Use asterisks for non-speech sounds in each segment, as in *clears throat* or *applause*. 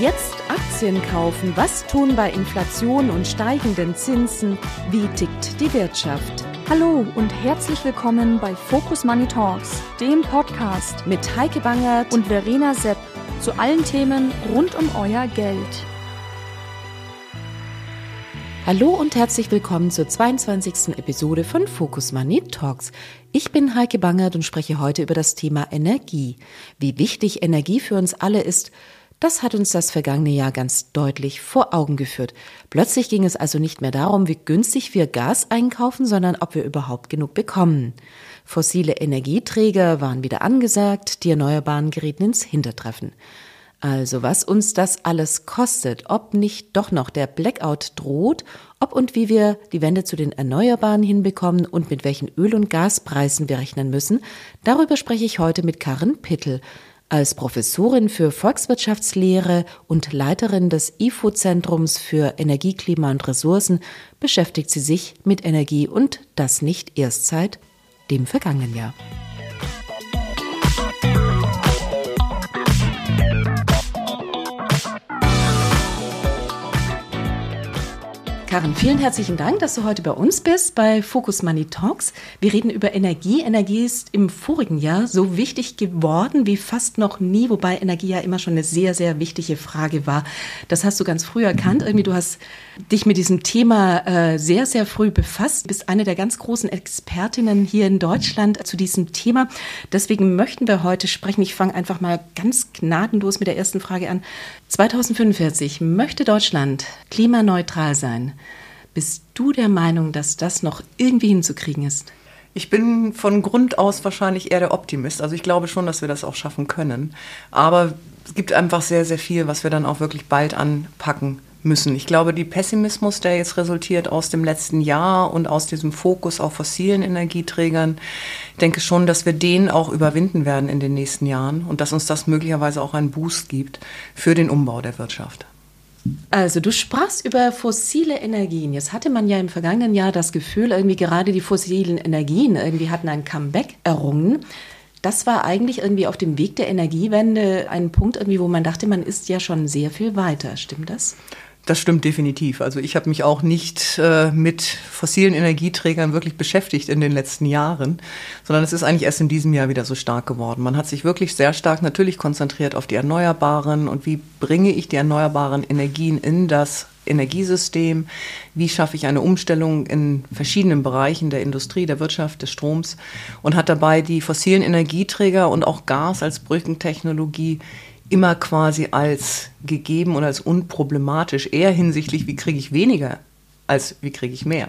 Jetzt Aktien kaufen. Was tun bei Inflation und steigenden Zinsen? Wie tickt die Wirtschaft? Hallo und herzlich willkommen bei Focus Money Talks, dem Podcast mit Heike Bangert und Verena Sepp zu allen Themen rund um euer Geld. Hallo und herzlich willkommen zur 22. Episode von Focus Money Talks. Ich bin Heike Bangert und spreche heute über das Thema Energie. Wie wichtig Energie für uns alle ist, das hat uns das vergangene Jahr ganz deutlich vor Augen geführt. Plötzlich ging es also nicht mehr darum, wie günstig wir Gas einkaufen, sondern ob wir überhaupt genug bekommen. Fossile Energieträger waren wieder angesagt, die Erneuerbaren gerieten ins Hintertreffen. Also was uns das alles kostet, ob nicht doch noch der Blackout droht, ob und wie wir die Wende zu den Erneuerbaren hinbekommen und mit welchen Öl- und Gaspreisen wir rechnen müssen, darüber spreche ich heute mit Karin Pittel. Als Professorin für Volkswirtschaftslehre und Leiterin des IFO-Zentrums für Energie, Klima und Ressourcen beschäftigt sie sich mit Energie und das nicht erst seit dem vergangenen Jahr. Karin, vielen herzlichen Dank, dass du heute bei uns bist bei Focus Money Talks. Wir reden über Energie. Energie ist im vorigen Jahr so wichtig geworden wie fast noch nie, wobei Energie ja immer schon eine sehr, sehr wichtige Frage war. Das hast du ganz früh erkannt. Irgendwie, du hast dich mit diesem Thema äh, sehr, sehr früh befasst. Du bist eine der ganz großen Expertinnen hier in Deutschland zu diesem Thema. Deswegen möchten wir heute sprechen. Ich fange einfach mal ganz gnadenlos mit der ersten Frage an. 2045 möchte Deutschland klimaneutral sein. Bist du der Meinung, dass das noch irgendwie hinzukriegen ist? Ich bin von Grund aus wahrscheinlich eher der Optimist. Also ich glaube schon, dass wir das auch schaffen können. Aber es gibt einfach sehr, sehr viel, was wir dann auch wirklich bald anpacken müssen. Ich glaube, die Pessimismus, der jetzt resultiert aus dem letzten Jahr und aus diesem Fokus auf fossilen Energieträgern, ich denke schon, dass wir den auch überwinden werden in den nächsten Jahren und dass uns das möglicherweise auch einen Boost gibt für den Umbau der Wirtschaft. Also du sprachst über fossile Energien. Jetzt hatte man ja im vergangenen Jahr das Gefühl, irgendwie gerade die fossilen Energien irgendwie hatten ein Comeback errungen. Das war eigentlich irgendwie auf dem Weg der Energiewende ein Punkt irgendwie, wo man dachte, man ist ja schon sehr viel weiter. Stimmt das? Das stimmt definitiv. Also ich habe mich auch nicht äh, mit fossilen Energieträgern wirklich beschäftigt in den letzten Jahren, sondern es ist eigentlich erst in diesem Jahr wieder so stark geworden. Man hat sich wirklich sehr stark natürlich konzentriert auf die Erneuerbaren und wie bringe ich die erneuerbaren Energien in das Energiesystem, wie schaffe ich eine Umstellung in verschiedenen Bereichen der Industrie, der Wirtschaft, des Stroms und hat dabei die fossilen Energieträger und auch Gas als Brückentechnologie immer quasi als gegeben und als unproblematisch, eher hinsichtlich, wie kriege ich weniger, als wie kriege ich mehr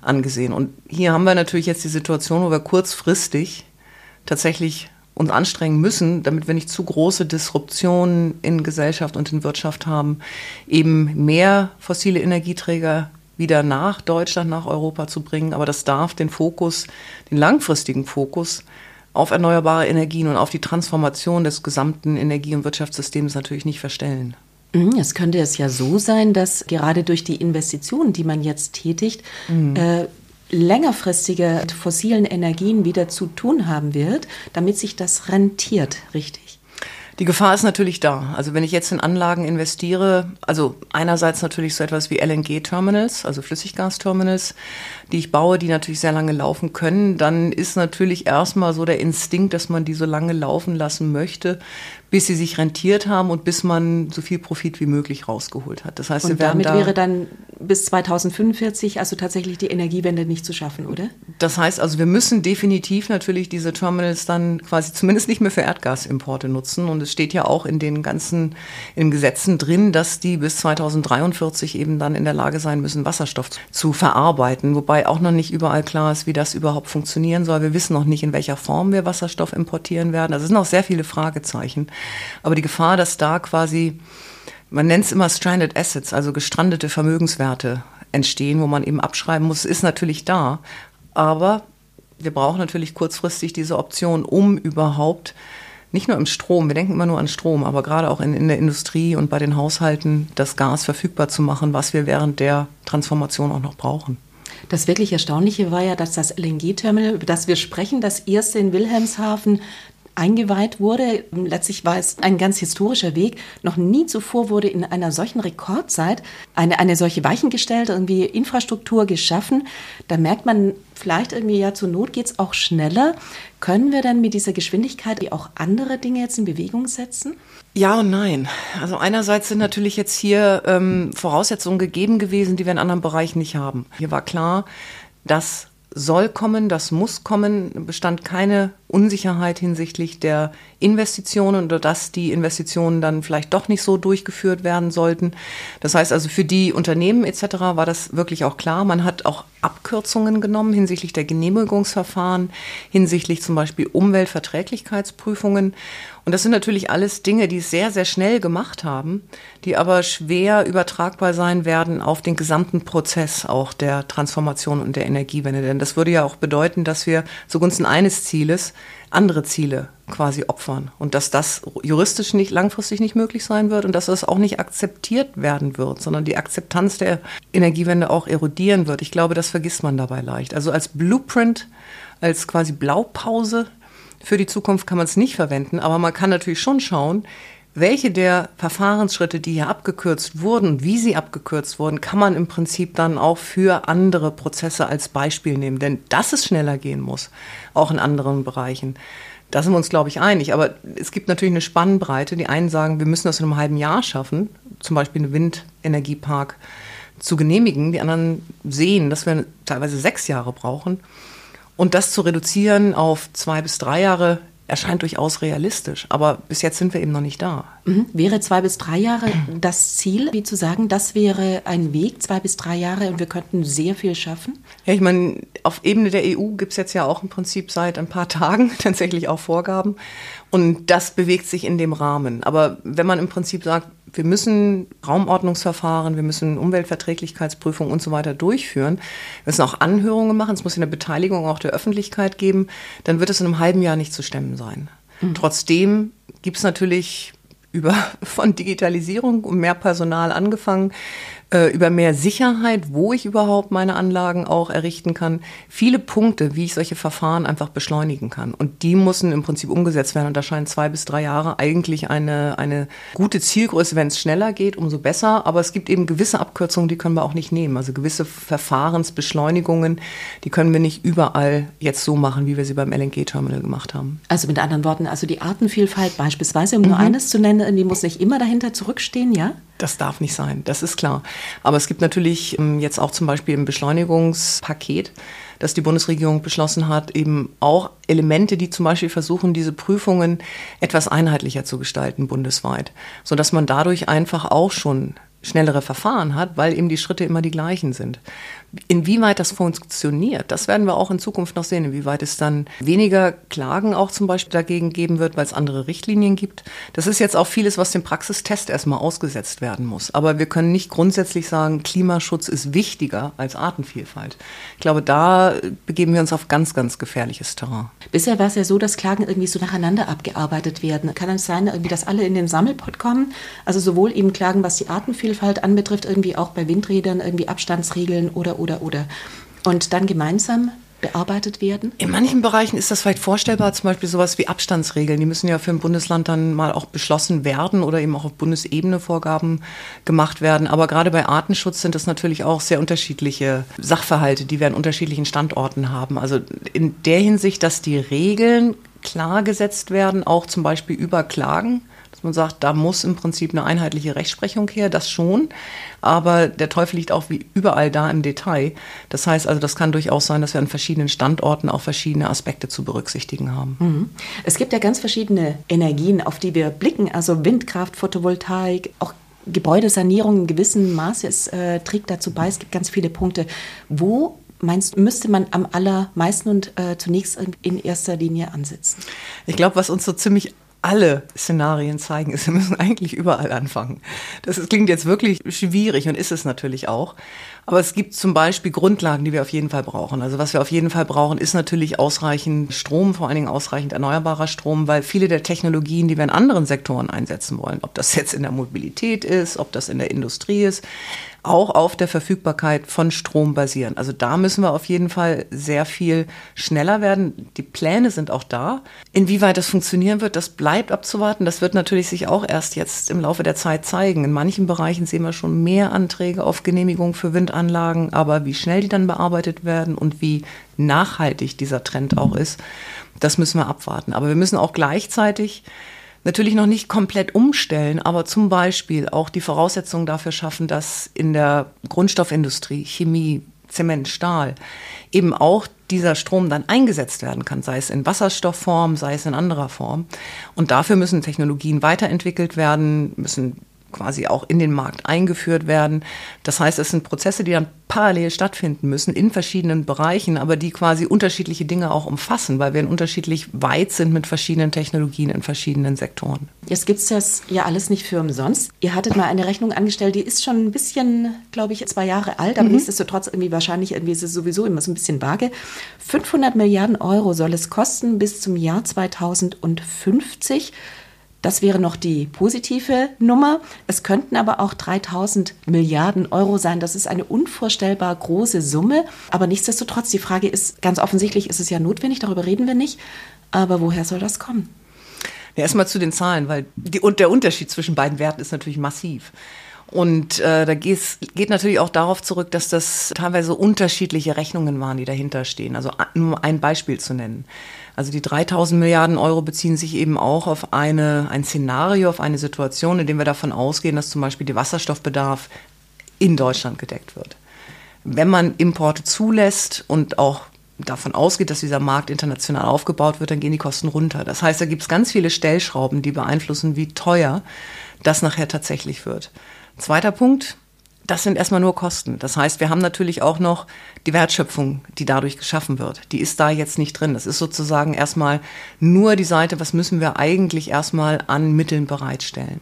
angesehen. Und hier haben wir natürlich jetzt die Situation, wo wir kurzfristig tatsächlich uns anstrengen müssen, damit wir nicht zu große Disruptionen in Gesellschaft und in Wirtschaft haben, eben mehr fossile Energieträger wieder nach Deutschland, nach Europa zu bringen. Aber das darf den Fokus, den langfristigen Fokus auf erneuerbare Energien und auf die Transformation des gesamten Energie- und Wirtschaftssystems natürlich nicht verstellen. Mhm, es könnte es ja so sein, dass gerade durch die Investitionen, die man jetzt tätigt, mhm. äh, längerfristige fossilen Energien wieder zu tun haben wird, damit sich das rentiert, richtig? Die Gefahr ist natürlich da. Also wenn ich jetzt in Anlagen investiere, also einerseits natürlich so etwas wie LNG-Terminals, also Flüssiggasterminals, die ich baue, die natürlich sehr lange laufen können, dann ist natürlich erstmal so der Instinkt, dass man die so lange laufen lassen möchte, bis sie sich rentiert haben und bis man so viel Profit wie möglich rausgeholt hat. Das heißt, und damit da wäre dann bis 2045 also tatsächlich die Energiewende nicht zu schaffen, oder? Das heißt also, wir müssen definitiv natürlich diese Terminals dann quasi zumindest nicht mehr für Erdgasimporte nutzen. Und es steht ja auch in den ganzen in Gesetzen drin, dass die bis 2043 eben dann in der Lage sein müssen, Wasserstoff zu verarbeiten. Wobei auch noch nicht überall klar ist, wie das überhaupt funktionieren soll. Wir wissen noch nicht, in welcher Form wir Wasserstoff importieren werden. Also es sind noch sehr viele Fragezeichen. Aber die Gefahr, dass da quasi, man nennt es immer Stranded Assets, also gestrandete Vermögenswerte entstehen, wo man eben abschreiben muss, ist natürlich da. Aber wir brauchen natürlich kurzfristig diese Option, um überhaupt nicht nur im Strom, wir denken immer nur an Strom, aber gerade auch in, in, der Industrie und bei den Haushalten das Gas verfügbar zu machen, was wir während der Transformation auch noch brauchen. Das wirklich Erstaunliche war ja, dass das LNG-Terminal, über das wir sprechen, das erste in Wilhelmshaven eingeweiht wurde. Letztlich war es ein ganz historischer Weg. Noch nie zuvor wurde in einer solchen Rekordzeit eine, eine solche Weichen gestellt, irgendwie Infrastruktur geschaffen. Da merkt man vielleicht irgendwie, ja, zur Not geht es auch schneller. Können wir dann mit dieser Geschwindigkeit auch andere Dinge jetzt in Bewegung setzen? Ja und nein. Also einerseits sind natürlich jetzt hier ähm, Voraussetzungen gegeben gewesen, die wir in anderen Bereichen nicht haben. Hier war klar, dass soll kommen, das muss kommen, bestand keine Unsicherheit hinsichtlich der Investitionen oder dass die Investitionen dann vielleicht doch nicht so durchgeführt werden sollten. Das heißt also für die Unternehmen etc. war das wirklich auch klar. Man hat auch Abkürzungen genommen hinsichtlich der Genehmigungsverfahren, hinsichtlich zum Beispiel Umweltverträglichkeitsprüfungen. Und das sind natürlich alles Dinge, die es sehr, sehr schnell gemacht haben, die aber schwer übertragbar sein werden auf den gesamten Prozess auch der Transformation und der Energiewende. Denn das würde ja auch bedeuten, dass wir zugunsten eines Zieles andere Ziele quasi opfern und dass das juristisch nicht langfristig nicht möglich sein wird und dass das auch nicht akzeptiert werden wird, sondern die Akzeptanz der Energiewende auch erodieren wird. Ich glaube, das vergisst man dabei leicht. Also als Blueprint, als quasi Blaupause für die Zukunft kann man es nicht verwenden, aber man kann natürlich schon schauen, welche der Verfahrensschritte, die hier abgekürzt wurden, wie sie abgekürzt wurden, kann man im Prinzip dann auch für andere Prozesse als Beispiel nehmen. Denn dass es schneller gehen muss, auch in anderen Bereichen, da sind wir uns, glaube ich, einig. Aber es gibt natürlich eine Spannbreite. Die einen sagen, wir müssen das in einem halben Jahr schaffen, zum Beispiel einen Windenergiepark zu genehmigen. Die anderen sehen, dass wir teilweise sechs Jahre brauchen. Und das zu reduzieren auf zwei bis drei Jahre erscheint durchaus realistisch. Aber bis jetzt sind wir eben noch nicht da. Mhm. Wäre zwei bis drei Jahre das Ziel, wie zu sagen, das wäre ein Weg, zwei bis drei Jahre und wir könnten sehr viel schaffen? Ja, ich meine, auf Ebene der EU gibt es jetzt ja auch im Prinzip seit ein paar Tagen *laughs* tatsächlich auch Vorgaben. Und das bewegt sich in dem Rahmen. Aber wenn man im Prinzip sagt, wir müssen Raumordnungsverfahren, wir müssen Umweltverträglichkeitsprüfungen und so weiter durchführen, wir müssen auch Anhörungen machen, es muss eine Beteiligung auch der Öffentlichkeit geben, dann wird es in einem halben Jahr nicht zu stemmen sein. Mhm. Trotzdem gibt es natürlich über *laughs* von Digitalisierung und mehr Personal angefangen, äh, über mehr Sicherheit, wo ich überhaupt meine Anlagen auch errichten kann. Viele Punkte, wie ich solche Verfahren einfach beschleunigen kann. Und die müssen im Prinzip umgesetzt werden. Und da scheinen zwei bis drei Jahre eigentlich eine, eine gute Zielgröße. Wenn es schneller geht, umso besser. Aber es gibt eben gewisse Abkürzungen, die können wir auch nicht nehmen. Also gewisse Verfahrensbeschleunigungen, die können wir nicht überall jetzt so machen, wie wir sie beim LNG-Terminal gemacht haben. Also mit anderen Worten, also die Artenvielfalt beispielsweise, um mhm. nur eines zu nennen, die muss nicht immer dahinter zurückstehen, ja? Das darf nicht sein, das ist klar. Aber es gibt natürlich ähm, jetzt auch zum Beispiel im Beschleunigungspaket, das die Bundesregierung beschlossen hat, eben auch Elemente, die zum Beispiel versuchen, diese Prüfungen etwas einheitlicher zu gestalten bundesweit, sodass man dadurch einfach auch schon schnellere Verfahren hat, weil eben die Schritte immer die gleichen sind. Inwieweit das funktioniert, das werden wir auch in Zukunft noch sehen. Inwieweit es dann weniger Klagen auch zum Beispiel dagegen geben wird, weil es andere Richtlinien gibt. Das ist jetzt auch vieles, was dem Praxistest erstmal ausgesetzt werden muss. Aber wir können nicht grundsätzlich sagen, Klimaschutz ist wichtiger als Artenvielfalt. Ich glaube, da begeben wir uns auf ganz, ganz gefährliches Terrain. Bisher war es ja so, dass Klagen irgendwie so nacheinander abgearbeitet werden. Kann es sein, irgendwie, dass alle in den Sammelpot kommen? Also sowohl eben Klagen, was die Artenvielfalt anbetrifft, irgendwie auch bei Windrädern, irgendwie Abstandsregeln oder oder, oder. Und dann gemeinsam bearbeitet werden? In manchen Bereichen ist das vielleicht vorstellbar, zum Beispiel sowas wie Abstandsregeln. Die müssen ja für ein Bundesland dann mal auch beschlossen werden oder eben auch auf Bundesebene Vorgaben gemacht werden. Aber gerade bei Artenschutz sind das natürlich auch sehr unterschiedliche Sachverhalte, die wir an unterschiedlichen Standorten haben. Also in der Hinsicht, dass die Regeln klar gesetzt werden, auch zum Beispiel über Klagen man sagt, da muss im Prinzip eine einheitliche Rechtsprechung her, das schon. Aber der Teufel liegt auch wie überall da im Detail. Das heißt also, das kann durchaus sein, dass wir an verschiedenen Standorten auch verschiedene Aspekte zu berücksichtigen haben. Mhm. Es gibt ja ganz verschiedene Energien, auf die wir blicken. Also Windkraft, Photovoltaik, auch Gebäudesanierung in gewissem Maße äh, trägt dazu bei. Es gibt ganz viele Punkte. Wo meinst müsste man am allermeisten und äh, zunächst in erster Linie ansetzen? Ich glaube, was uns so ziemlich alle Szenarien zeigen, ist, wir müssen eigentlich überall anfangen. Das klingt jetzt wirklich schwierig und ist es natürlich auch. Aber es gibt zum Beispiel Grundlagen, die wir auf jeden Fall brauchen. Also was wir auf jeden Fall brauchen, ist natürlich ausreichend Strom, vor allen Dingen ausreichend erneuerbarer Strom, weil viele der Technologien, die wir in anderen Sektoren einsetzen wollen, ob das jetzt in der Mobilität ist, ob das in der Industrie ist, auch auf der Verfügbarkeit von Strom basieren. Also da müssen wir auf jeden Fall sehr viel schneller werden. Die Pläne sind auch da. Inwieweit das funktionieren wird, das bleibt abzuwarten. Das wird natürlich sich auch erst jetzt im Laufe der Zeit zeigen. In manchen Bereichen sehen wir schon mehr Anträge auf Genehmigung für Windanlagen, aber wie schnell die dann bearbeitet werden und wie nachhaltig dieser Trend auch ist, das müssen wir abwarten. Aber wir müssen auch gleichzeitig natürlich noch nicht komplett umstellen, aber zum Beispiel auch die Voraussetzungen dafür schaffen, dass in der Grundstoffindustrie, Chemie, Zement, Stahl eben auch dieser Strom dann eingesetzt werden kann, sei es in Wasserstoffform, sei es in anderer Form. Und dafür müssen Technologien weiterentwickelt werden, müssen quasi auch in den Markt eingeführt werden. Das heißt, es sind Prozesse, die dann parallel stattfinden müssen in verschiedenen Bereichen, aber die quasi unterschiedliche Dinge auch umfassen, weil wir unterschiedlich weit sind mit verschiedenen Technologien in verschiedenen Sektoren. Jetzt gibt es das ja alles nicht für umsonst. Ihr hattet mal eine Rechnung angestellt, die ist schon ein bisschen, glaube ich, zwei Jahre alt, aber mhm. nichtsdestotrotz irgendwie wahrscheinlich, irgendwie ist es sowieso immer so ein bisschen vage. 500 Milliarden Euro soll es kosten bis zum Jahr 2050. Das wäre noch die positive Nummer. Es könnten aber auch 3000 Milliarden Euro sein. Das ist eine unvorstellbar große Summe. Aber nichtsdestotrotz, die Frage ist, ganz offensichtlich ist es ja notwendig, darüber reden wir nicht. Aber woher soll das kommen? Ja, erstmal zu den Zahlen, weil die, und der Unterschied zwischen beiden Werten ist natürlich massiv. Und äh, da geht, geht natürlich auch darauf zurück, dass das teilweise unterschiedliche Rechnungen waren, die dahinter stehen. Also nur ein Beispiel zu nennen. Also die 3000 Milliarden Euro beziehen sich eben auch auf eine, ein Szenario, auf eine Situation, in dem wir davon ausgehen, dass zum Beispiel der Wasserstoffbedarf in Deutschland gedeckt wird. Wenn man Importe zulässt und auch davon ausgeht, dass dieser Markt international aufgebaut wird, dann gehen die Kosten runter. Das heißt, da gibt es ganz viele Stellschrauben, die beeinflussen, wie teuer das nachher tatsächlich wird. Zweiter Punkt, das sind erstmal nur Kosten. Das heißt, wir haben natürlich auch noch die Wertschöpfung, die dadurch geschaffen wird. Die ist da jetzt nicht drin. Das ist sozusagen erstmal nur die Seite, was müssen wir eigentlich erstmal an Mitteln bereitstellen.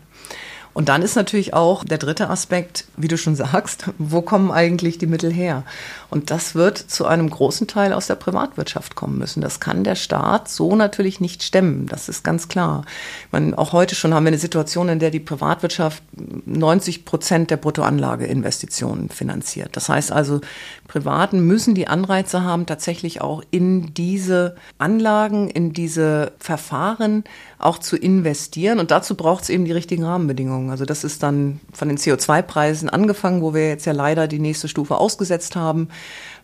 Und dann ist natürlich auch der dritte Aspekt, wie du schon *laughs* sagst, wo kommen eigentlich die Mittel her? Und das wird zu einem großen Teil aus der Privatwirtschaft kommen müssen. Das kann der Staat so natürlich nicht stemmen. Das ist ganz klar. Meine, auch heute schon haben wir eine Situation, in der die Privatwirtschaft 90 Prozent der Bruttoanlageinvestitionen finanziert. Das heißt also, Privaten müssen die Anreize haben, tatsächlich auch in diese Anlagen, in diese Verfahren auch zu investieren. Und dazu braucht es eben die richtigen Rahmenbedingungen. Also das ist dann von den CO2-Preisen angefangen, wo wir jetzt ja leider die nächste Stufe ausgesetzt haben,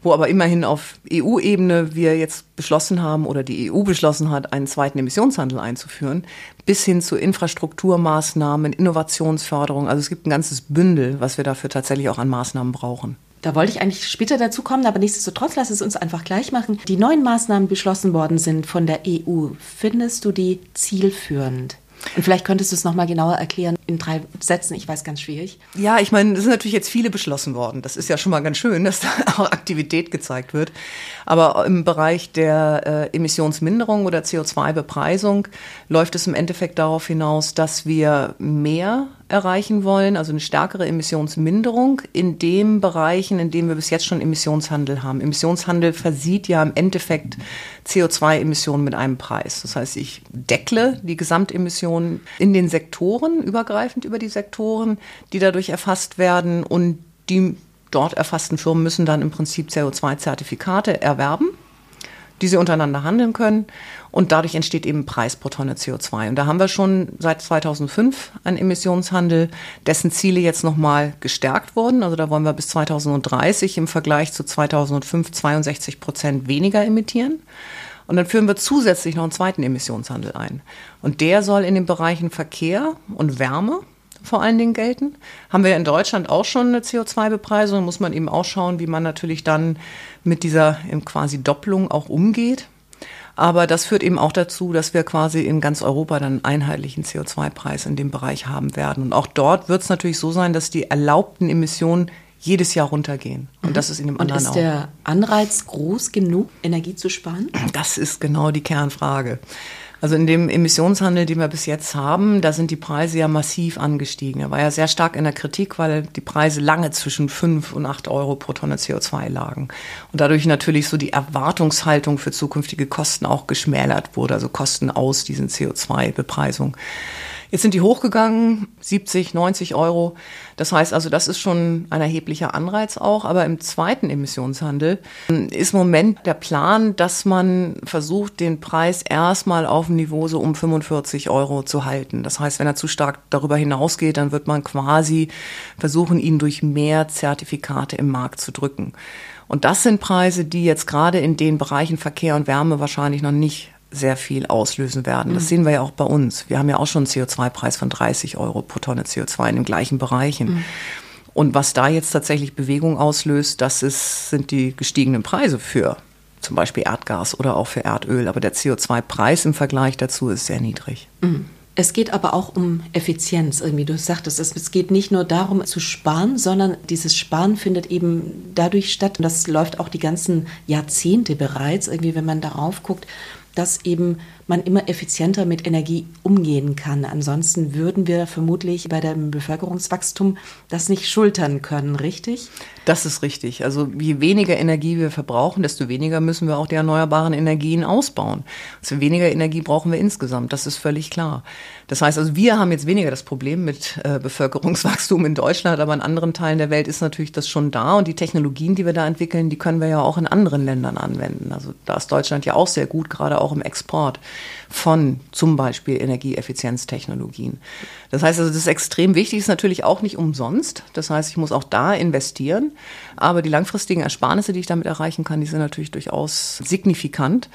wo aber immerhin auf EU-Ebene wir jetzt beschlossen haben oder die EU beschlossen hat, einen zweiten Emissionshandel einzuführen, bis hin zu Infrastrukturmaßnahmen, Innovationsförderung. Also es gibt ein ganzes Bündel, was wir dafür tatsächlich auch an Maßnahmen brauchen. Da wollte ich eigentlich später dazu kommen, aber nichtsdestotrotz lass es uns einfach gleich machen. Die neuen Maßnahmen beschlossen worden sind von der EU. Findest du die zielführend? Und vielleicht könntest du es nochmal genauer erklären in drei Sätzen. Ich weiß, ganz schwierig. Ja, ich meine, es sind natürlich jetzt viele beschlossen worden. Das ist ja schon mal ganz schön, *laughs* dass da auch Aktivität gezeigt wird. Aber im Bereich der äh, Emissionsminderung oder CO2-Bepreisung läuft es im Endeffekt darauf hinaus, dass wir mehr erreichen wollen, also eine stärkere Emissionsminderung in den Bereichen, in denen wir bis jetzt schon Emissionshandel haben. Emissionshandel versieht ja im Endeffekt CO2-Emissionen mit einem Preis. Das heißt, ich deckle die Gesamtemissionen in den Sektoren, übergreifend über die Sektoren, die dadurch erfasst werden und die dort erfassten Firmen müssen dann im Prinzip CO2-Zertifikate erwerben die sie untereinander handeln können. Und dadurch entsteht eben Preis pro Tonne CO2. Und da haben wir schon seit 2005 einen Emissionshandel, dessen Ziele jetzt nochmal gestärkt wurden. Also da wollen wir bis 2030 im Vergleich zu 2005 62 Prozent weniger emittieren. Und dann führen wir zusätzlich noch einen zweiten Emissionshandel ein. Und der soll in den Bereichen Verkehr und Wärme vor allen Dingen gelten. Haben wir in Deutschland auch schon eine CO2-Bepreisung, muss man eben auch schauen, wie man natürlich dann mit dieser quasi Doppelung auch umgeht. Aber das führt eben auch dazu, dass wir quasi in ganz Europa dann einen einheitlichen CO2-Preis in dem Bereich haben werden. Und auch dort wird es natürlich so sein, dass die erlaubten Emissionen jedes Jahr runtergehen. Und mhm. das ist in dem anderen auch. Ist der Anreiz groß genug, Energie zu sparen? Das ist genau die Kernfrage. Also in dem Emissionshandel, den wir bis jetzt haben, da sind die Preise ja massiv angestiegen. Er war ja sehr stark in der Kritik, weil die Preise lange zwischen 5 und 8 Euro pro Tonne CO2 lagen. Und dadurch natürlich so die Erwartungshaltung für zukünftige Kosten auch geschmälert wurde, also Kosten aus diesen CO2-Bepreisungen. Jetzt sind die hochgegangen, 70, 90 Euro. Das heißt also, das ist schon ein erheblicher Anreiz auch. Aber im zweiten Emissionshandel ist im Moment der Plan, dass man versucht, den Preis erstmal auf dem Niveau so um 45 Euro zu halten. Das heißt, wenn er zu stark darüber hinausgeht, dann wird man quasi versuchen, ihn durch mehr Zertifikate im Markt zu drücken. Und das sind Preise, die jetzt gerade in den Bereichen Verkehr und Wärme wahrscheinlich noch nicht sehr viel auslösen werden. Das mhm. sehen wir ja auch bei uns. Wir haben ja auch schon einen CO2-Preis von 30 Euro pro Tonne CO2 in den gleichen Bereichen. Mhm. Und was da jetzt tatsächlich Bewegung auslöst, das ist, sind die gestiegenen Preise für zum Beispiel Erdgas oder auch für Erdöl. Aber der CO2-Preis im Vergleich dazu ist sehr niedrig. Mhm. Es geht aber auch um Effizienz, irgendwie. Du sagtest, es geht nicht nur darum zu sparen, sondern dieses Sparen findet eben dadurch statt, und das läuft auch die ganzen Jahrzehnte bereits, irgendwie, wenn man darauf guckt, dass eben man immer effizienter mit Energie umgehen kann. Ansonsten würden wir vermutlich bei dem Bevölkerungswachstum das nicht schultern können, richtig? Das ist richtig. Also je weniger Energie wir verbrauchen, desto weniger müssen wir auch die erneuerbaren Energien ausbauen. Also weniger Energie brauchen wir insgesamt, das ist völlig klar. Das heißt also, wir haben jetzt weniger das Problem mit äh, Bevölkerungswachstum in Deutschland, aber in anderen Teilen der Welt ist natürlich das schon da und die Technologien, die wir da entwickeln, die können wir ja auch in anderen Ländern anwenden. Also da ist Deutschland ja auch sehr gut, gerade auch im Export von zum Beispiel Energieeffizienztechnologien. Das heißt also, das ist extrem wichtig, ist natürlich auch nicht umsonst. Das heißt, ich muss auch da investieren. Aber die langfristigen Ersparnisse, die ich damit erreichen kann, die sind natürlich durchaus signifikant.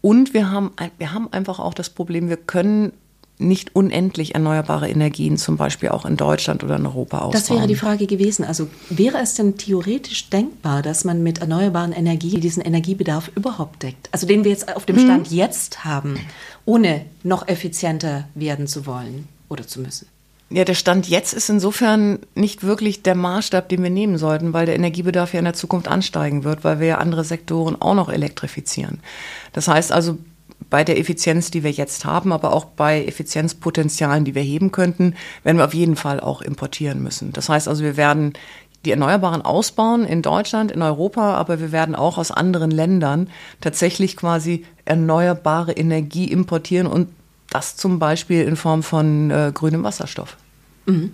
Und wir haben, wir haben einfach auch das Problem, wir können nicht unendlich erneuerbare Energien zum Beispiel auch in Deutschland oder in Europa ausbauen. Das wäre die Frage gewesen. Also wäre es denn theoretisch denkbar, dass man mit erneuerbaren Energien diesen Energiebedarf überhaupt deckt? Also den wir jetzt auf dem Stand hm. jetzt haben, ohne noch effizienter werden zu wollen oder zu müssen? Ja, der Stand jetzt ist insofern nicht wirklich der Maßstab, den wir nehmen sollten, weil der Energiebedarf ja in der Zukunft ansteigen wird, weil wir ja andere Sektoren auch noch elektrifizieren. Das heißt also, bei der Effizienz, die wir jetzt haben, aber auch bei Effizienzpotenzialen, die wir heben könnten, werden wir auf jeden Fall auch importieren müssen. Das heißt also, wir werden die Erneuerbaren ausbauen in Deutschland, in Europa, aber wir werden auch aus anderen Ländern tatsächlich quasi erneuerbare Energie importieren und das zum Beispiel in Form von äh, grünem Wasserstoff. Mhm.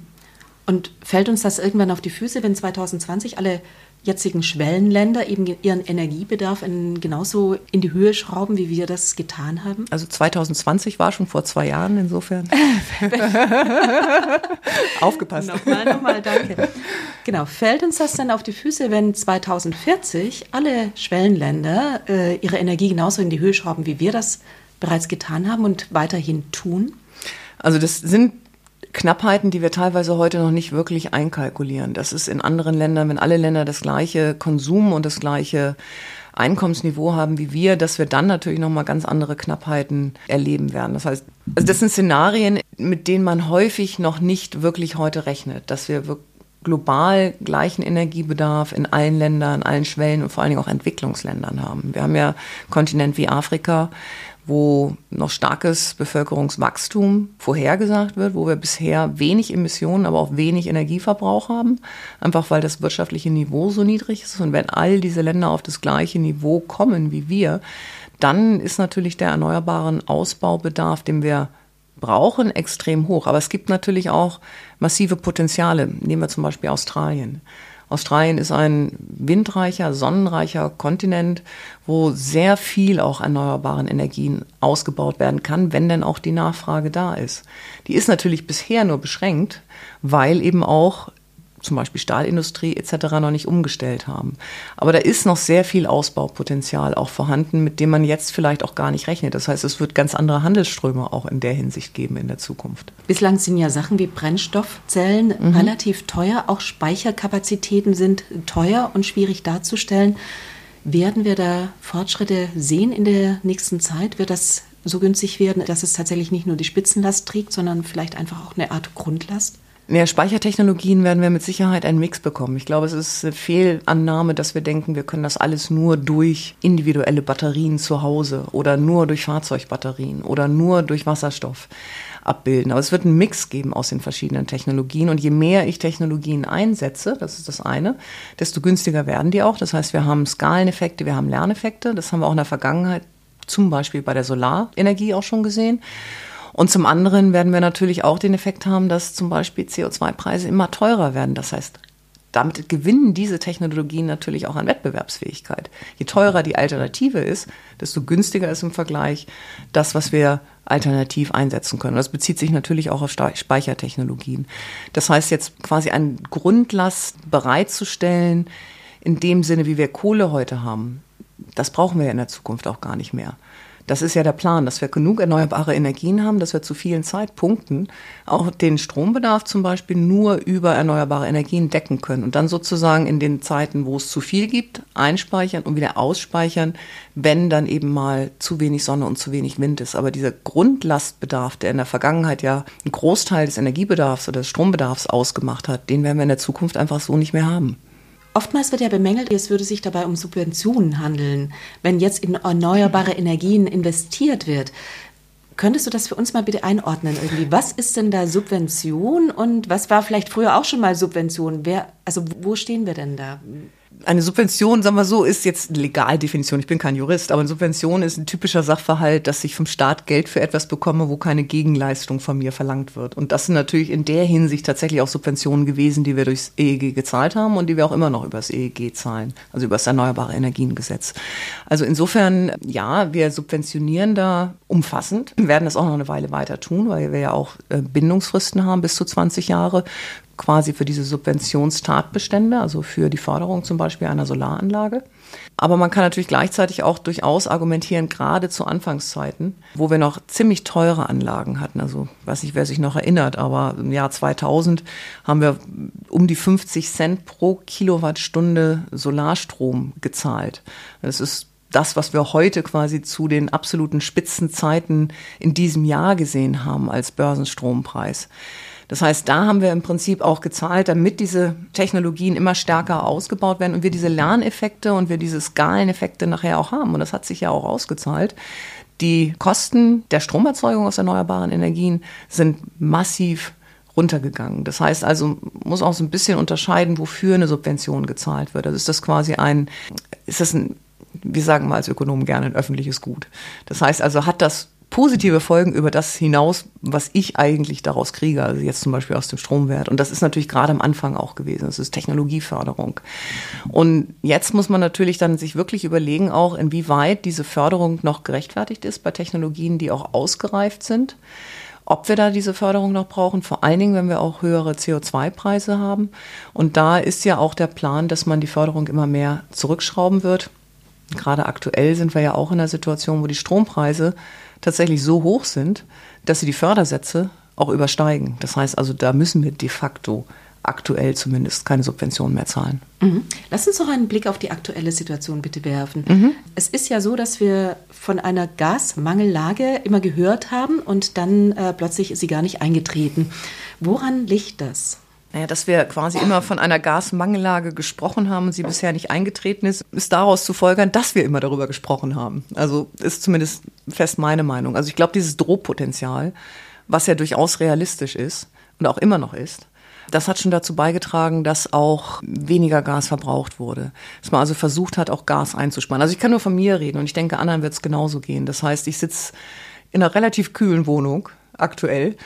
Und fällt uns das irgendwann auf die Füße, wenn 2020 alle jetzigen Schwellenländer eben ihren Energiebedarf in, genauso in die Höhe schrauben, wie wir das getan haben? Also 2020 war schon vor zwei Jahren, insofern. *laughs* Aufgepasst. Nochmal, nochmal, danke. Genau, fällt uns das dann auf die Füße, wenn 2040 alle Schwellenländer äh, ihre Energie genauso in die Höhe schrauben, wie wir das bereits getan haben und weiterhin tun? Also das sind Knappheiten, die wir teilweise heute noch nicht wirklich einkalkulieren. Das ist in anderen Ländern, wenn alle Länder das gleiche Konsum und das gleiche Einkommensniveau haben wie wir, dass wir dann natürlich noch mal ganz andere Knappheiten erleben werden. Das heißt, also das sind Szenarien, mit denen man häufig noch nicht wirklich heute rechnet, dass wir global gleichen Energiebedarf in allen Ländern, allen Schwellen und vor allen Dingen auch Entwicklungsländern haben. Wir haben ja Kontinent wie Afrika, wo noch starkes Bevölkerungswachstum vorhergesagt wird, wo wir bisher wenig Emissionen, aber auch wenig Energieverbrauch haben, einfach weil das wirtschaftliche Niveau so niedrig ist. Und wenn all diese Länder auf das gleiche Niveau kommen wie wir, dann ist natürlich der erneuerbaren Ausbaubedarf, den wir brauchen, extrem hoch. Aber es gibt natürlich auch massive Potenziale. Nehmen wir zum Beispiel Australien. Australien ist ein windreicher, sonnenreicher Kontinent, wo sehr viel auch erneuerbaren Energien ausgebaut werden kann, wenn denn auch die Nachfrage da ist. Die ist natürlich bisher nur beschränkt, weil eben auch zum Beispiel Stahlindustrie etc. noch nicht umgestellt haben. Aber da ist noch sehr viel Ausbaupotenzial auch vorhanden, mit dem man jetzt vielleicht auch gar nicht rechnet. Das heißt, es wird ganz andere Handelsströme auch in der Hinsicht geben in der Zukunft. Bislang sind ja Sachen wie Brennstoffzellen mhm. relativ teuer, auch Speicherkapazitäten sind teuer und schwierig darzustellen. Werden wir da Fortschritte sehen in der nächsten Zeit? Wird das so günstig werden, dass es tatsächlich nicht nur die Spitzenlast trägt, sondern vielleicht einfach auch eine Art Grundlast? Ja, Speichertechnologien werden wir mit Sicherheit einen Mix bekommen. Ich glaube, es ist eine Fehlannahme, dass wir denken, wir können das alles nur durch individuelle Batterien zu Hause oder nur durch Fahrzeugbatterien oder nur durch Wasserstoff abbilden. Aber es wird einen Mix geben aus den verschiedenen Technologien. Und je mehr ich Technologien einsetze, das ist das eine, desto günstiger werden die auch. Das heißt, wir haben Skaleneffekte, wir haben Lerneffekte. Das haben wir auch in der Vergangenheit zum Beispiel bei der Solarenergie auch schon gesehen. Und zum anderen werden wir natürlich auch den Effekt haben, dass zum Beispiel CO2-Preise immer teurer werden. Das heißt, damit gewinnen diese Technologien natürlich auch an Wettbewerbsfähigkeit. Je teurer die Alternative ist, desto günstiger ist im Vergleich das, was wir alternativ einsetzen können. Das bezieht sich natürlich auch auf Speichertechnologien. Das heißt jetzt quasi eine Grundlast bereitzustellen, in dem Sinne, wie wir Kohle heute haben. Das brauchen wir in der Zukunft auch gar nicht mehr. Das ist ja der Plan, dass wir genug erneuerbare Energien haben, dass wir zu vielen Zeitpunkten auch den Strombedarf zum Beispiel nur über erneuerbare Energien decken können und dann sozusagen in den Zeiten, wo es zu viel gibt, einspeichern und wieder ausspeichern, wenn dann eben mal zu wenig Sonne und zu wenig Wind ist. Aber dieser Grundlastbedarf, der in der Vergangenheit ja einen Großteil des Energiebedarfs oder des Strombedarfs ausgemacht hat, den werden wir in der Zukunft einfach so nicht mehr haben. Oftmals wird ja bemängelt, es würde sich dabei um Subventionen handeln, wenn jetzt in erneuerbare Energien investiert wird. Könntest du das für uns mal bitte einordnen irgendwie? Was ist denn da Subvention und was war vielleicht früher auch schon mal Subvention? Wer, also wo stehen wir denn da? Eine Subvention, sagen wir so, ist jetzt eine Legaldefinition. Ich bin kein Jurist, aber eine Subvention ist ein typischer Sachverhalt, dass ich vom Staat Geld für etwas bekomme, wo keine Gegenleistung von mir verlangt wird. Und das sind natürlich in der Hinsicht tatsächlich auch Subventionen gewesen, die wir durchs EEG gezahlt haben und die wir auch immer noch übers EEG zahlen, also über das Erneuerbare Energiengesetz. Also insofern, ja, wir subventionieren da umfassend, wir werden das auch noch eine Weile weiter tun, weil wir ja auch äh, Bindungsfristen haben bis zu 20 Jahre quasi für diese Subventionstatbestände, also für die Förderung zum Beispiel einer Solaranlage. Aber man kann natürlich gleichzeitig auch durchaus argumentieren, gerade zu Anfangszeiten, wo wir noch ziemlich teure Anlagen hatten. Also, weiß nicht, wer sich noch erinnert, aber im Jahr 2000 haben wir um die 50 Cent pro Kilowattstunde Solarstrom gezahlt. Das ist das, was wir heute quasi zu den absoluten Spitzenzeiten in diesem Jahr gesehen haben als Börsenstrompreis. Das heißt, da haben wir im Prinzip auch gezahlt, damit diese Technologien immer stärker ausgebaut werden und wir diese Lerneffekte und wir diese Skaleneffekte nachher auch haben. Und das hat sich ja auch ausgezahlt. Die Kosten der Stromerzeugung aus erneuerbaren Energien sind massiv runtergegangen. Das heißt also, muss auch so ein bisschen unterscheiden, wofür eine Subvention gezahlt wird. Also ist das quasi ein, ist das ein, wir sagen mal als Ökonomen gerne ein öffentliches Gut. Das heißt also, hat das positive Folgen über das hinaus, was ich eigentlich daraus kriege, also jetzt zum Beispiel aus dem Stromwert. Und das ist natürlich gerade am Anfang auch gewesen. Das ist Technologieförderung. Und jetzt muss man natürlich dann sich wirklich überlegen, auch inwieweit diese Förderung noch gerechtfertigt ist bei Technologien, die auch ausgereift sind. Ob wir da diese Förderung noch brauchen, vor allen Dingen, wenn wir auch höhere CO2-Preise haben. Und da ist ja auch der Plan, dass man die Förderung immer mehr zurückschrauben wird. Gerade aktuell sind wir ja auch in einer Situation, wo die Strompreise tatsächlich so hoch sind, dass sie die Fördersätze auch übersteigen. Das heißt also, da müssen wir de facto aktuell zumindest keine Subventionen mehr zahlen. Mhm. Lass uns noch einen Blick auf die aktuelle Situation bitte werfen. Mhm. Es ist ja so, dass wir von einer Gasmangellage immer gehört haben und dann äh, plötzlich ist sie gar nicht eingetreten. Woran liegt das? Naja, dass wir quasi immer von einer Gasmangellage gesprochen haben und sie bisher nicht eingetreten ist, ist daraus zu folgern, dass wir immer darüber gesprochen haben. Also ist zumindest fest meine Meinung. Also ich glaube, dieses Drohpotenzial, was ja durchaus realistisch ist und auch immer noch ist, das hat schon dazu beigetragen, dass auch weniger Gas verbraucht wurde. Dass man also versucht hat, auch Gas einzusparen. Also ich kann nur von mir reden und ich denke, anderen wird es genauso gehen. Das heißt, ich sitze in einer relativ kühlen Wohnung aktuell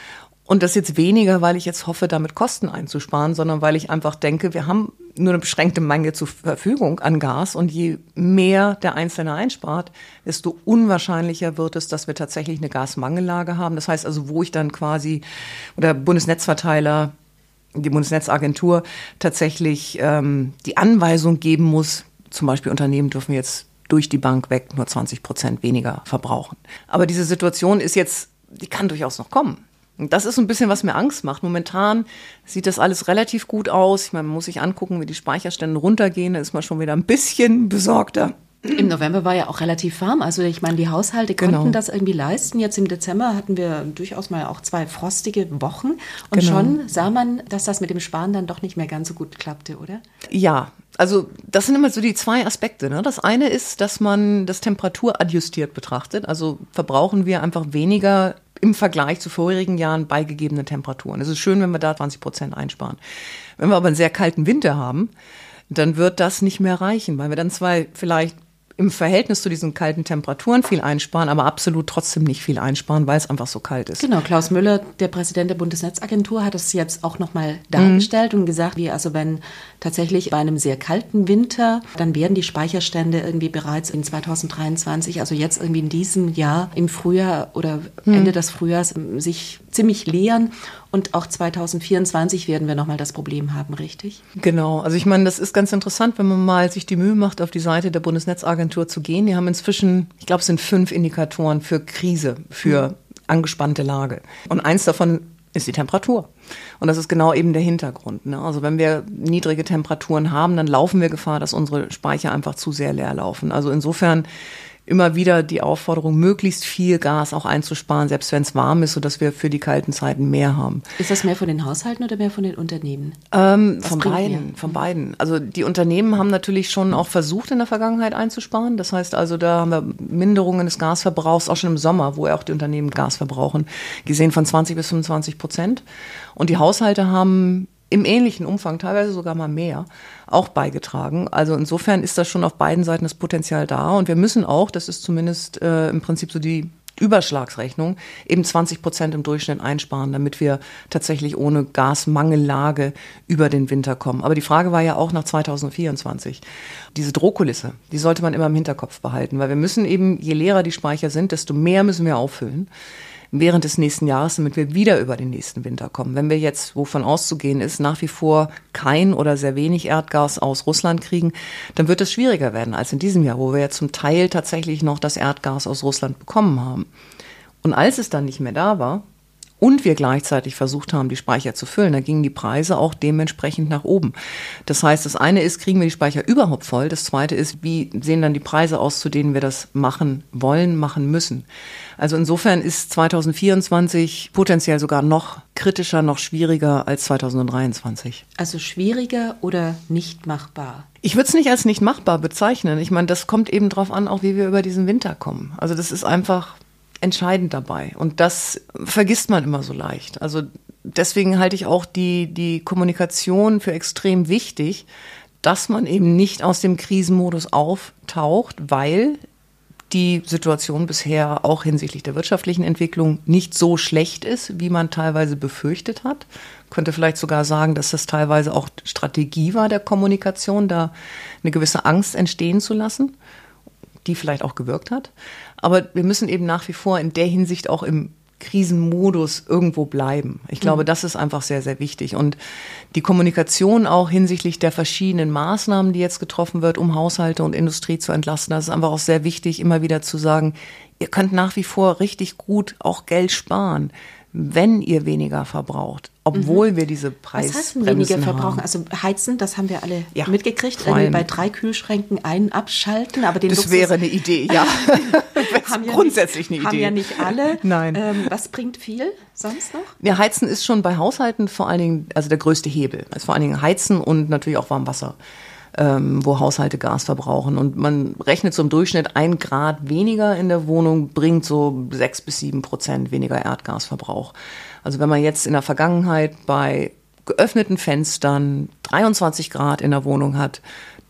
und das jetzt weniger, weil ich jetzt hoffe, damit Kosten einzusparen, sondern weil ich einfach denke, wir haben nur eine beschränkte Menge zur Verfügung an Gas und je mehr der Einzelne einspart, desto unwahrscheinlicher wird es, dass wir tatsächlich eine Gasmangellage haben. Das heißt also, wo ich dann quasi oder Bundesnetzverteiler, die Bundesnetzagentur tatsächlich ähm, die Anweisung geben muss, zum Beispiel Unternehmen dürfen jetzt durch die Bank weg nur 20 Prozent weniger verbrauchen. Aber diese Situation ist jetzt, die kann durchaus noch kommen. Und das ist so ein bisschen, was mir Angst macht. Momentan sieht das alles relativ gut aus. Ich meine, man muss sich angucken, wie die Speicherstände runtergehen. Da ist man schon wieder ein bisschen besorgter. Im November war ja auch relativ warm. Also ich meine, die Haushalte konnten genau. das irgendwie leisten. Jetzt im Dezember hatten wir durchaus mal auch zwei frostige Wochen. Und genau. schon sah man, dass das mit dem Sparen dann doch nicht mehr ganz so gut klappte, oder? Ja, also das sind immer so die zwei Aspekte. Ne? Das eine ist, dass man das temperaturadjustiert betrachtet. Also verbrauchen wir einfach weniger im Vergleich zu vorherigen Jahren beigegebene Temperaturen. Es ist schön, wenn wir da 20 Prozent einsparen. Wenn wir aber einen sehr kalten Winter haben, dann wird das nicht mehr reichen, weil wir dann zwar vielleicht im Verhältnis zu diesen kalten Temperaturen viel einsparen, aber absolut trotzdem nicht viel einsparen, weil es einfach so kalt ist. Genau, Klaus Müller, der Präsident der Bundesnetzagentur, hat es jetzt auch nochmal dargestellt mhm. und gesagt, wie also wenn tatsächlich bei einem sehr kalten Winter, dann werden die Speicherstände irgendwie bereits in 2023, also jetzt irgendwie in diesem Jahr im Frühjahr oder mhm. Ende des Frühjahrs sich ziemlich leeren und auch 2024 werden wir nochmal das Problem haben, richtig? Genau. Also ich meine, das ist ganz interessant, wenn man mal sich die Mühe macht, auf die Seite der Bundesnetzagentur zu gehen. Die haben inzwischen, ich glaube, es sind fünf Indikatoren für Krise, für mhm. angespannte Lage. Und eins davon ist die Temperatur. Und das ist genau eben der Hintergrund. Ne? Also wenn wir niedrige Temperaturen haben, dann laufen wir Gefahr, dass unsere Speicher einfach zu sehr leer laufen. Also insofern immer wieder die Aufforderung, möglichst viel Gas auch einzusparen, selbst wenn es warm ist, sodass wir für die kalten Zeiten mehr haben. Ist das mehr von den Haushalten oder mehr von den Unternehmen? Ähm, von beiden, mehr? von beiden. Also die Unternehmen haben natürlich schon auch versucht, in der Vergangenheit einzusparen. Das heißt also, da haben wir Minderungen des Gasverbrauchs, auch schon im Sommer, wo ja auch die Unternehmen Gas verbrauchen, gesehen von 20 bis 25 Prozent. Und die Haushalte haben im ähnlichen Umfang, teilweise sogar mal mehr, auch beigetragen. Also insofern ist das schon auf beiden Seiten das Potenzial da. Und wir müssen auch, das ist zumindest äh, im Prinzip so die Überschlagsrechnung, eben 20 Prozent im Durchschnitt einsparen, damit wir tatsächlich ohne Gasmangellage über den Winter kommen. Aber die Frage war ja auch nach 2024. Diese Drohkulisse, die sollte man immer im Hinterkopf behalten, weil wir müssen eben, je leerer die Speicher sind, desto mehr müssen wir auffüllen während des nächsten Jahres, damit wir wieder über den nächsten Winter kommen. Wenn wir jetzt, wovon auszugehen ist, nach wie vor kein oder sehr wenig Erdgas aus Russland kriegen, dann wird es schwieriger werden als in diesem Jahr, wo wir ja zum Teil tatsächlich noch das Erdgas aus Russland bekommen haben. Und als es dann nicht mehr da war, und wir gleichzeitig versucht haben, die Speicher zu füllen, da gingen die Preise auch dementsprechend nach oben. Das heißt, das eine ist, kriegen wir die Speicher überhaupt voll? Das zweite ist, wie sehen dann die Preise aus, zu denen wir das machen wollen, machen müssen? Also insofern ist 2024 potenziell sogar noch kritischer, noch schwieriger als 2023. Also schwieriger oder nicht machbar? Ich würde es nicht als nicht machbar bezeichnen. Ich meine, das kommt eben darauf an, auch wie wir über diesen Winter kommen. Also das ist einfach entscheidend dabei. Und das vergisst man immer so leicht. Also deswegen halte ich auch die, die Kommunikation für extrem wichtig, dass man eben nicht aus dem Krisenmodus auftaucht, weil die Situation bisher auch hinsichtlich der wirtschaftlichen Entwicklung nicht so schlecht ist, wie man teilweise befürchtet hat. Könnte vielleicht sogar sagen, dass das teilweise auch Strategie war der Kommunikation, da eine gewisse Angst entstehen zu lassen, die vielleicht auch gewirkt hat. Aber wir müssen eben nach wie vor in der Hinsicht auch im Krisenmodus irgendwo bleiben. Ich glaube, mhm. das ist einfach sehr, sehr wichtig. Und die Kommunikation auch hinsichtlich der verschiedenen Maßnahmen, die jetzt getroffen wird, um Haushalte und Industrie zu entlasten, das ist einfach auch sehr wichtig, immer wieder zu sagen, ihr könnt nach wie vor richtig gut auch Geld sparen wenn ihr weniger verbraucht, obwohl mhm. wir diese Preise. Was heißt weniger verbrauchen? Also heizen, das haben wir alle ja, mitgekriegt. Bei drei Kühlschränken einen abschalten, aber den Das Luxus wäre eine Idee, ja. *laughs* haben ja grundsätzlich nicht, eine Idee. Haben ja nicht alle. Nein. Ähm, was bringt viel sonst noch? Ja, Heizen ist schon bei Haushalten vor allen Dingen, also der größte Hebel. Also vor allen Dingen Heizen und natürlich auch Warmwasser ähm, wo Haushalte Gas verbrauchen. Und man rechnet so im Durchschnitt ein Grad weniger in der Wohnung bringt so sechs bis sieben Prozent weniger Erdgasverbrauch. Also wenn man jetzt in der Vergangenheit bei geöffneten Fenstern 23 Grad in der Wohnung hat,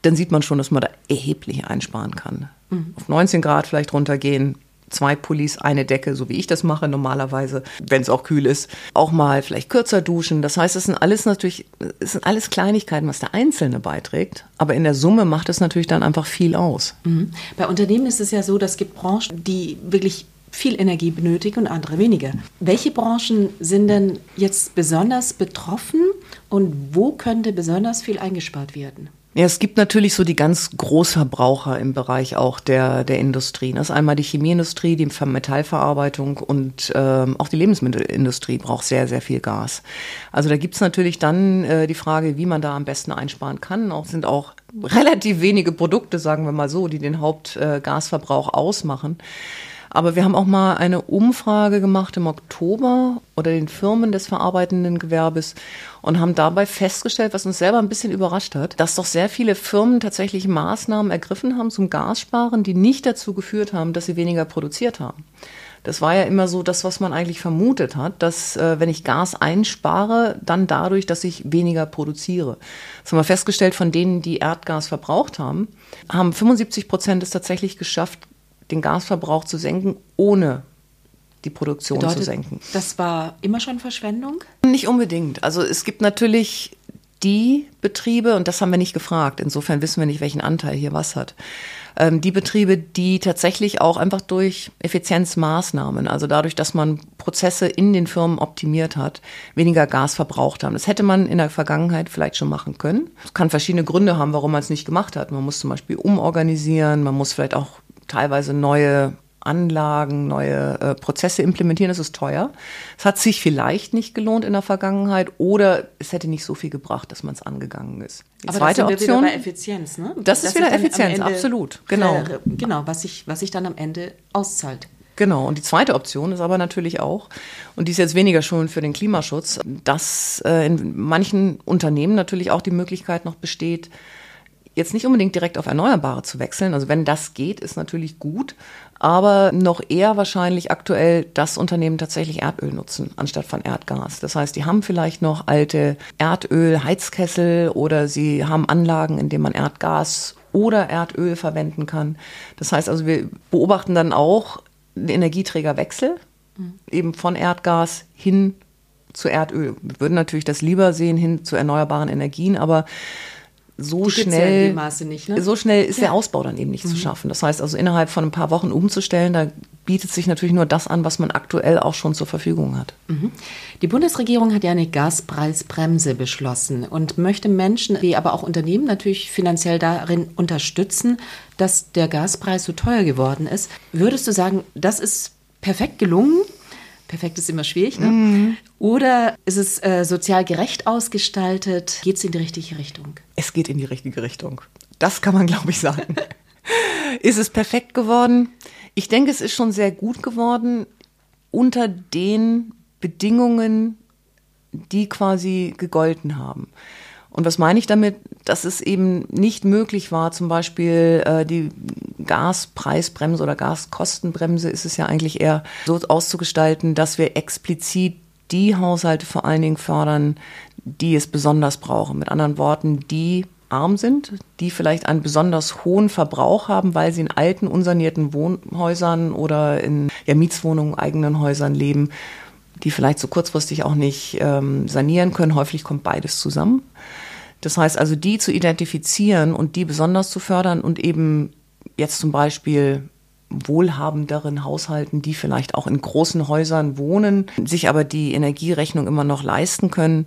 dann sieht man schon, dass man da erheblich einsparen kann. Mhm. Auf 19 Grad vielleicht runtergehen, zwei Pullis, eine Decke, so wie ich das mache normalerweise, wenn es auch kühl ist. Auch mal vielleicht kürzer duschen. Das heißt, es sind alles natürlich, es sind alles Kleinigkeiten, was der Einzelne beiträgt. Aber in der Summe macht es natürlich dann einfach viel aus. Mhm. Bei Unternehmen ist es ja so, dass es gibt Branchen, die wirklich viel Energie benötigen und andere weniger. Welche Branchen sind denn jetzt besonders betroffen und wo könnte besonders viel eingespart werden? Ja, es gibt natürlich so die ganz Großverbraucher im Bereich auch der, der Industrie. Das ist einmal die Chemieindustrie, die Metallverarbeitung und ähm, auch die Lebensmittelindustrie braucht sehr, sehr viel Gas. Also da gibt's natürlich dann äh, die Frage, wie man da am besten einsparen kann. Auch sind auch relativ wenige Produkte, sagen wir mal so, die den Hauptgasverbrauch äh, ausmachen. Aber wir haben auch mal eine Umfrage gemacht im Oktober oder den Firmen des verarbeitenden Gewerbes und haben dabei festgestellt, was uns selber ein bisschen überrascht hat, dass doch sehr viele Firmen tatsächlich Maßnahmen ergriffen haben zum Gassparen, die nicht dazu geführt haben, dass sie weniger produziert haben Das war ja immer so das, was man eigentlich vermutet hat, dass äh, wenn ich Gas einspare, dann dadurch, dass ich weniger produziere. Das haben wir festgestellt, von denen, die Erdgas verbraucht haben, haben 75 Prozent es tatsächlich geschafft, den Gasverbrauch zu senken, ohne die Produktion Bedeutet, zu senken. Das war immer schon Verschwendung? Nicht unbedingt. Also es gibt natürlich die Betriebe, und das haben wir nicht gefragt, insofern wissen wir nicht, welchen Anteil hier was hat, ähm, die Betriebe, die tatsächlich auch einfach durch Effizienzmaßnahmen, also dadurch, dass man Prozesse in den Firmen optimiert hat, weniger Gas verbraucht haben. Das hätte man in der Vergangenheit vielleicht schon machen können. Es kann verschiedene Gründe haben, warum man es nicht gemacht hat. Man muss zum Beispiel umorganisieren, man muss vielleicht auch teilweise neue Anlagen, neue äh, Prozesse implementieren, das ist teuer. Es hat sich vielleicht nicht gelohnt in der Vergangenheit oder es hätte nicht so viel gebracht, dass man es angegangen ist. Die Aber zweite das sind Option, wieder bei Effizienz, ne? Das, das ist wieder Effizienz, absolut. Genau. Genau, was sich was sich dann am Ende auszahlt. Genau. Und die zweite Option ist aber natürlich auch, und die ist jetzt weniger schon für den Klimaschutz, dass äh, in manchen Unternehmen natürlich auch die Möglichkeit noch besteht, jetzt nicht unbedingt direkt auf Erneuerbare zu wechseln. Also wenn das geht, ist natürlich gut aber noch eher wahrscheinlich aktuell das Unternehmen tatsächlich Erdöl nutzen anstatt von Erdgas. Das heißt, die haben vielleicht noch alte Erdöl-Heizkessel oder sie haben Anlagen, in denen man Erdgas oder Erdöl verwenden kann. Das heißt also, wir beobachten dann auch den Energieträgerwechsel, mhm. eben von Erdgas hin zu Erdöl. Wir würden natürlich das lieber sehen hin zu erneuerbaren Energien, aber so schnell, ja nicht, ne? so schnell ist ja. der Ausbau dann eben nicht mhm. zu schaffen. Das heißt also innerhalb von ein paar Wochen umzustellen, da bietet sich natürlich nur das an, was man aktuell auch schon zur Verfügung hat. Mhm. Die Bundesregierung hat ja eine Gaspreisbremse beschlossen und möchte Menschen, wie aber auch Unternehmen natürlich finanziell darin unterstützen, dass der Gaspreis so teuer geworden ist. Würdest du sagen, das ist perfekt gelungen? Perfekt ist immer schwierig, ne? Mhm. Oder ist es äh, sozial gerecht ausgestaltet? Geht es in die richtige Richtung? Es geht in die richtige Richtung. Das kann man, *laughs* glaube ich, sagen. ist es perfekt geworden? Ich denke, es ist schon sehr gut geworden unter den Bedingungen, die quasi gegolten haben. Und was meine ich damit? Dass es eben nicht möglich war, zum Beispiel äh, die Gaspreisbremse oder Gaskostenbremse ist es ja eigentlich eher so auszugestalten, dass wir explizit die Haushalte vor allen Dingen fördern, die es besonders brauchen. Mit anderen Worten, die arm sind, die vielleicht einen besonders hohen Verbrauch haben, weil sie in alten, unsanierten Wohnhäusern oder in ja, Mietswohnungen, eigenen Häusern leben, die vielleicht so kurzfristig auch nicht ähm, sanieren können. Häufig kommt beides zusammen. Das heißt also, die zu identifizieren und die besonders zu fördern und eben jetzt zum Beispiel wohlhabenderen Haushalten, die vielleicht auch in großen Häusern wohnen, sich aber die Energierechnung immer noch leisten können,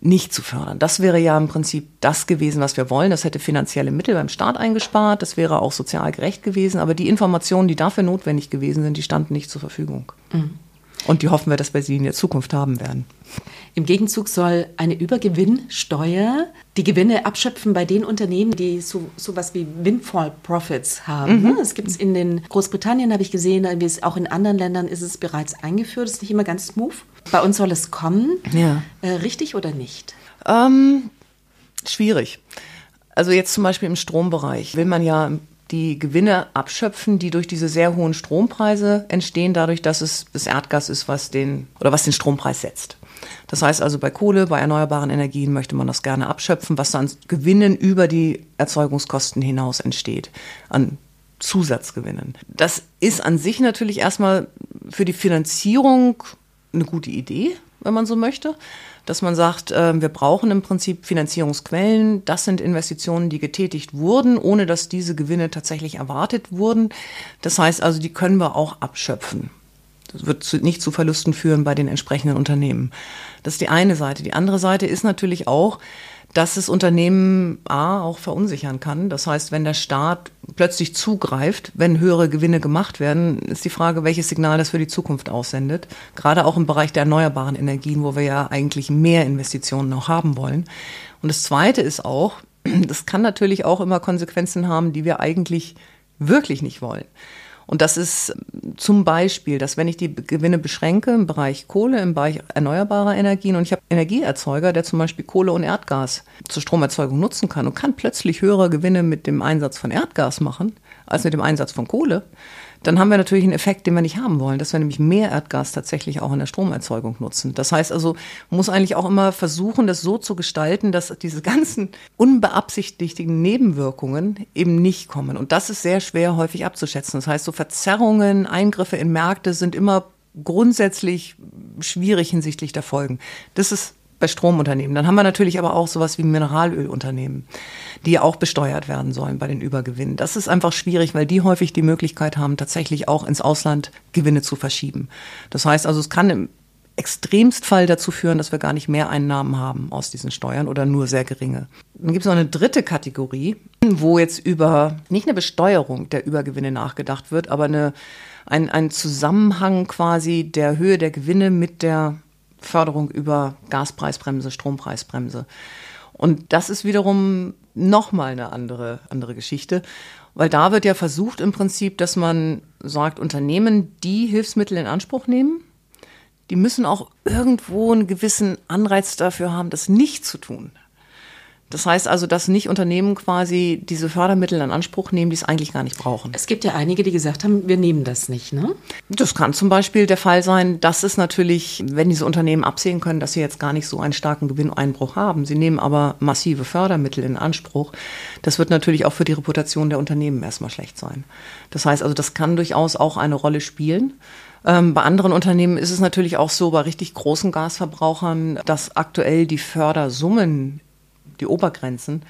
nicht zu fördern. Das wäre ja im Prinzip das gewesen, was wir wollen. Das hätte finanzielle Mittel beim Staat eingespart, das wäre auch sozial gerecht gewesen, aber die Informationen, die dafür notwendig gewesen sind, die standen nicht zur Verfügung. Mhm. Und die hoffen wir, dass wir sie in der Zukunft haben werden. Im Gegenzug soll eine Übergewinnsteuer die Gewinne abschöpfen bei den Unternehmen, die so sowas wie Windfall Profits haben. Mhm. Das gibt es in den Großbritannien, habe ich gesehen, wie es auch in anderen Ländern ist es bereits eingeführt. Das ist nicht immer ganz smooth. Bei uns soll es kommen. Ja. Äh, richtig oder nicht? Ähm, schwierig. Also jetzt zum Beispiel im Strombereich will man ja die Gewinne abschöpfen, die durch diese sehr hohen Strompreise entstehen, dadurch, dass es das Erdgas ist, was den oder was den Strompreis setzt. Das heißt also bei Kohle, bei erneuerbaren Energien möchte man das gerne abschöpfen, was dann Gewinnen über die Erzeugungskosten hinaus entsteht an Zusatzgewinnen. Das ist an sich natürlich erstmal für die Finanzierung eine gute Idee, wenn man so möchte dass man sagt, äh, wir brauchen im Prinzip Finanzierungsquellen. Das sind Investitionen, die getätigt wurden, ohne dass diese Gewinne tatsächlich erwartet wurden. Das heißt also, die können wir auch abschöpfen. Das wird nicht zu Verlusten führen bei den entsprechenden Unternehmen. Das ist die eine Seite. Die andere Seite ist natürlich auch, dass es Unternehmen A auch verunsichern kann. Das heißt, wenn der Staat plötzlich zugreift, wenn höhere Gewinne gemacht werden, ist die Frage, welches Signal das für die Zukunft aussendet. Gerade auch im Bereich der erneuerbaren Energien, wo wir ja eigentlich mehr Investitionen noch haben wollen. Und das Zweite ist auch, *clears throat* das kann natürlich auch immer Konsequenzen haben, die wir eigentlich wirklich nicht wollen. Und das ist zum Beispiel, dass wenn ich die Gewinne beschränke im Bereich Kohle, im Bereich erneuerbarer Energien und ich habe Energieerzeuger, der zum Beispiel Kohle und Erdgas zur Stromerzeugung nutzen kann und kann plötzlich höhere Gewinne mit dem Einsatz von Erdgas machen als mit dem Einsatz von Kohle, dann haben wir natürlich einen Effekt, den wir nicht haben wollen, dass wir nämlich mehr Erdgas tatsächlich auch in der Stromerzeugung nutzen. Das heißt also, man muss eigentlich auch immer versuchen, das so zu gestalten, dass diese ganzen unbeabsichtigten Nebenwirkungen eben nicht kommen. Und das ist sehr schwer häufig abzuschätzen. Das heißt, so Verzerrungen, Eingriffe in Märkte sind immer grundsätzlich schwierig hinsichtlich der Folgen. Das ist bei Stromunternehmen. Dann haben wir natürlich aber auch sowas wie Mineralölunternehmen, die auch besteuert werden sollen bei den Übergewinnen. Das ist einfach schwierig, weil die häufig die Möglichkeit haben, tatsächlich auch ins Ausland Gewinne zu verschieben. Das heißt also, es kann im Extremstfall dazu führen, dass wir gar nicht mehr Einnahmen haben aus diesen Steuern oder nur sehr geringe. Dann gibt es noch eine dritte Kategorie, wo jetzt über nicht eine Besteuerung der Übergewinne nachgedacht wird, aber eine, ein, ein Zusammenhang quasi der Höhe der Gewinne mit der Förderung über Gaspreisbremse, Strompreisbremse. Und das ist wiederum nochmal eine andere, andere Geschichte, weil da wird ja versucht im Prinzip, dass man sagt, Unternehmen, die Hilfsmittel in Anspruch nehmen, die müssen auch irgendwo einen gewissen Anreiz dafür haben, das nicht zu tun. Das heißt also, dass nicht Unternehmen quasi diese Fördermittel in Anspruch nehmen, die es eigentlich gar nicht brauchen. Es gibt ja einige, die gesagt haben, wir nehmen das nicht, ne? Das kann zum Beispiel der Fall sein, dass es natürlich, wenn diese Unternehmen absehen können, dass sie jetzt gar nicht so einen starken Gewinneinbruch haben. Sie nehmen aber massive Fördermittel in Anspruch. Das wird natürlich auch für die Reputation der Unternehmen erstmal schlecht sein. Das heißt also, das kann durchaus auch eine Rolle spielen. Ähm, bei anderen Unternehmen ist es natürlich auch so, bei richtig großen Gasverbrauchern, dass aktuell die Fördersummen die Obergrenzen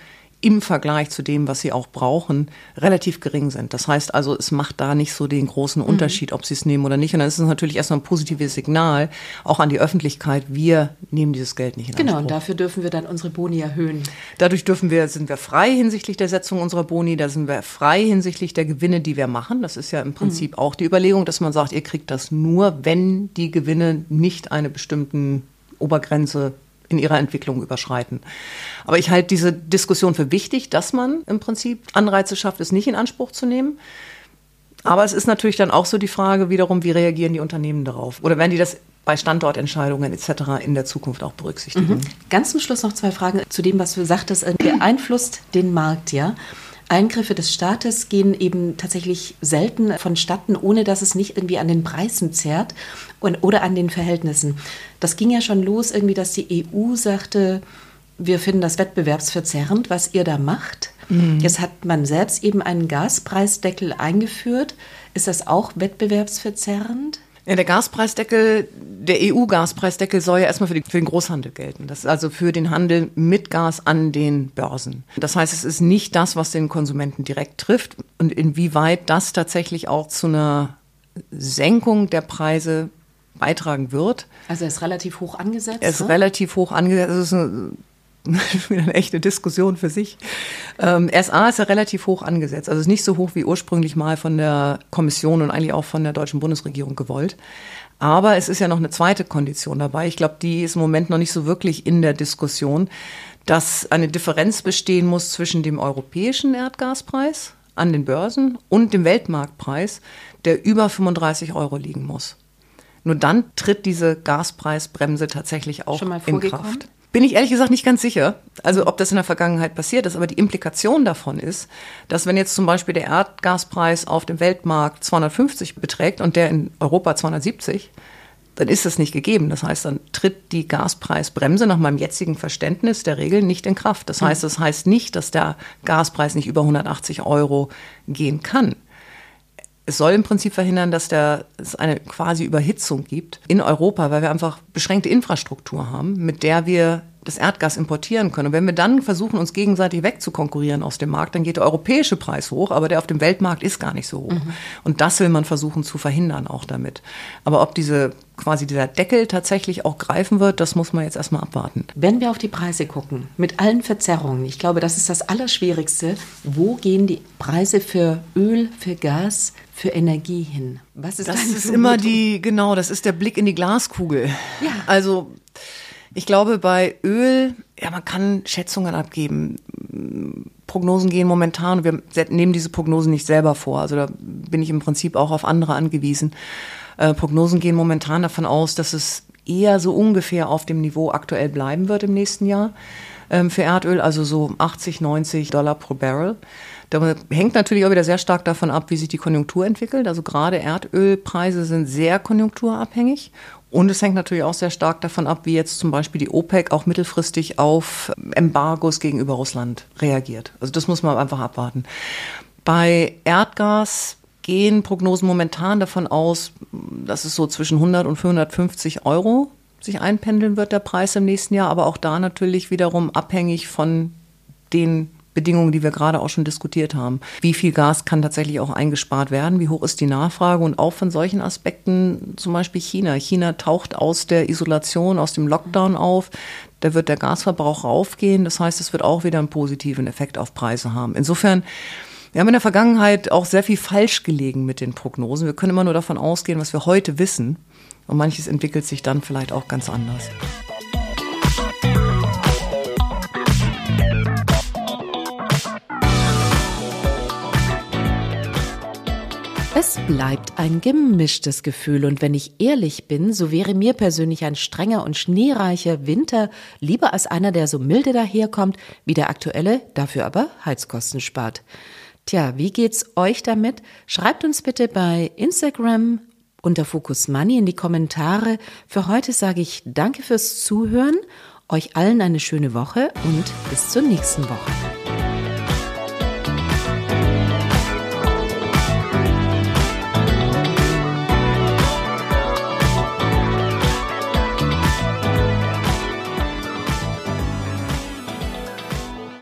im Vergleich zu dem, was sie auch brauchen, relativ gering sind. Das heißt also, es macht da nicht so den großen mhm. Unterschied, ob sie es nehmen oder nicht. Und dann ist es natürlich erstmal ein positives Signal, auch an die Öffentlichkeit, wir nehmen dieses Geld nicht in Anspruch. Genau, und dafür dürfen wir dann unsere Boni erhöhen. Dadurch dürfen wir, sind wir frei hinsichtlich der Setzung unserer Boni, da sind wir frei hinsichtlich der Gewinne, die wir machen. Das ist ja im Prinzip mhm. auch die Überlegung, dass man sagt, ihr kriegt das nur, wenn die Gewinne nicht eine bestimmten Obergrenze in ihrer Entwicklung überschreiten. Aber ich halte diese Diskussion für wichtig, dass man im Prinzip Anreize schafft, es nicht in Anspruch zu nehmen. Aber es ist natürlich dann auch so die Frage wiederum, wie reagieren die Unternehmen darauf? Oder werden die das bei Standortentscheidungen etc. in der Zukunft auch berücksichtigen? Mhm. Ganz zum Schluss noch zwei Fragen zu dem, was du sagtest. Beeinflusst den Markt, ja? Eingriffe des Staates gehen eben tatsächlich selten vonstatten, ohne dass es nicht irgendwie an den Preisen zerrt und, oder an den Verhältnissen. Das ging ja schon los, irgendwie, dass die EU sagte, wir finden das wettbewerbsverzerrend, was ihr da macht. Mhm. Jetzt hat man selbst eben einen Gaspreisdeckel eingeführt. Ist das auch wettbewerbsverzerrend? Ja, der Gaspreisdeckel, der EU-Gaspreisdeckel soll ja erstmal für, die, für, den Großhandel gelten. Das ist also für den Handel mit Gas an den Börsen. Das heißt, es ist nicht das, was den Konsumenten direkt trifft und inwieweit das tatsächlich auch zu einer Senkung der Preise beitragen wird. Also er ist relativ hoch angesetzt. Er ist ne? relativ hoch angesetzt. Es ist eine *laughs* wieder eine echte Diskussion für sich. Ähm, SA ist ja relativ hoch angesetzt. Also ist nicht so hoch wie ursprünglich mal von der Kommission und eigentlich auch von der deutschen Bundesregierung gewollt. Aber es ist ja noch eine zweite Kondition dabei. Ich glaube, die ist im Moment noch nicht so wirklich in der Diskussion, dass eine Differenz bestehen muss zwischen dem europäischen Erdgaspreis an den Börsen und dem Weltmarktpreis, der über 35 Euro liegen muss. Nur dann tritt diese Gaspreisbremse tatsächlich auch in Kraft. Bin ich ehrlich gesagt nicht ganz sicher, also ob das in der Vergangenheit passiert ist, aber die Implikation davon ist, dass wenn jetzt zum Beispiel der Erdgaspreis auf dem Weltmarkt 250 beträgt und der in Europa 270, dann ist das nicht gegeben. Das heißt, dann tritt die Gaspreisbremse nach meinem jetzigen Verständnis der Regeln nicht in Kraft. Das heißt, das heißt nicht, dass der Gaspreis nicht über 180 Euro gehen kann es soll im Prinzip verhindern, dass der, es eine quasi Überhitzung gibt in Europa, weil wir einfach beschränkte Infrastruktur haben, mit der wir das Erdgas importieren können. Und wenn wir dann versuchen, uns gegenseitig wegzukonkurrieren aus dem Markt, dann geht der europäische Preis hoch, aber der auf dem Weltmarkt ist gar nicht so hoch. Mhm. Und das will man versuchen zu verhindern auch damit. Aber ob diese quasi dieser Deckel tatsächlich auch greifen wird, das muss man jetzt erstmal abwarten. Wenn wir auf die Preise gucken, mit allen Verzerrungen, ich glaube, das ist das Allerschwierigste, wo gehen die Preise für Öl, für Gas, für Energie hin? Was ist das? Das ist immer die, genau, das ist der Blick in die Glaskugel. Ja. Also ich glaube, bei Öl, ja, man kann Schätzungen abgeben. Prognosen gehen momentan, wir nehmen diese Prognosen nicht selber vor. Also da bin ich im Prinzip auch auf andere angewiesen. Äh, Prognosen gehen momentan davon aus, dass es eher so ungefähr auf dem Niveau aktuell bleiben wird im nächsten Jahr. ähm, für Erdöl, also so 80, 90 Dollar pro Barrel. Da hängt natürlich auch wieder sehr stark davon ab, wie sich die Konjunktur entwickelt. Also gerade Erdölpreise sind sehr konjunkturabhängig. Und es hängt natürlich auch sehr stark davon ab, wie jetzt zum Beispiel die OPEC auch mittelfristig auf Embargos gegenüber Russland reagiert. Also das muss man einfach abwarten. Bei Erdgas gehen Prognosen momentan davon aus, dass es so zwischen 100 und 450 Euro sich einpendeln wird, der Preis im nächsten Jahr. Aber auch da natürlich wiederum abhängig von den Bedingungen, die wir gerade auch schon diskutiert haben. Wie viel Gas kann tatsächlich auch eingespart werden? Wie hoch ist die Nachfrage? Und auch von solchen Aspekten, zum Beispiel China. China taucht aus der Isolation, aus dem Lockdown auf. Da wird der Gasverbrauch raufgehen. Das heißt, es wird auch wieder einen positiven Effekt auf Preise haben. Insofern, wir haben in der Vergangenheit auch sehr viel falsch gelegen mit den Prognosen. Wir können immer nur davon ausgehen, was wir heute wissen. Und manches entwickelt sich dann vielleicht auch ganz anders. Es bleibt ein gemischtes Gefühl und wenn ich ehrlich bin, so wäre mir persönlich ein strenger und schneereicher Winter lieber als einer, der so milde daherkommt, wie der aktuelle, dafür aber Heizkosten spart. Tja, wie geht's euch damit? Schreibt uns bitte bei Instagram unter Focus Money in die Kommentare. Für heute sage ich Danke fürs Zuhören, euch allen eine schöne Woche und bis zur nächsten Woche.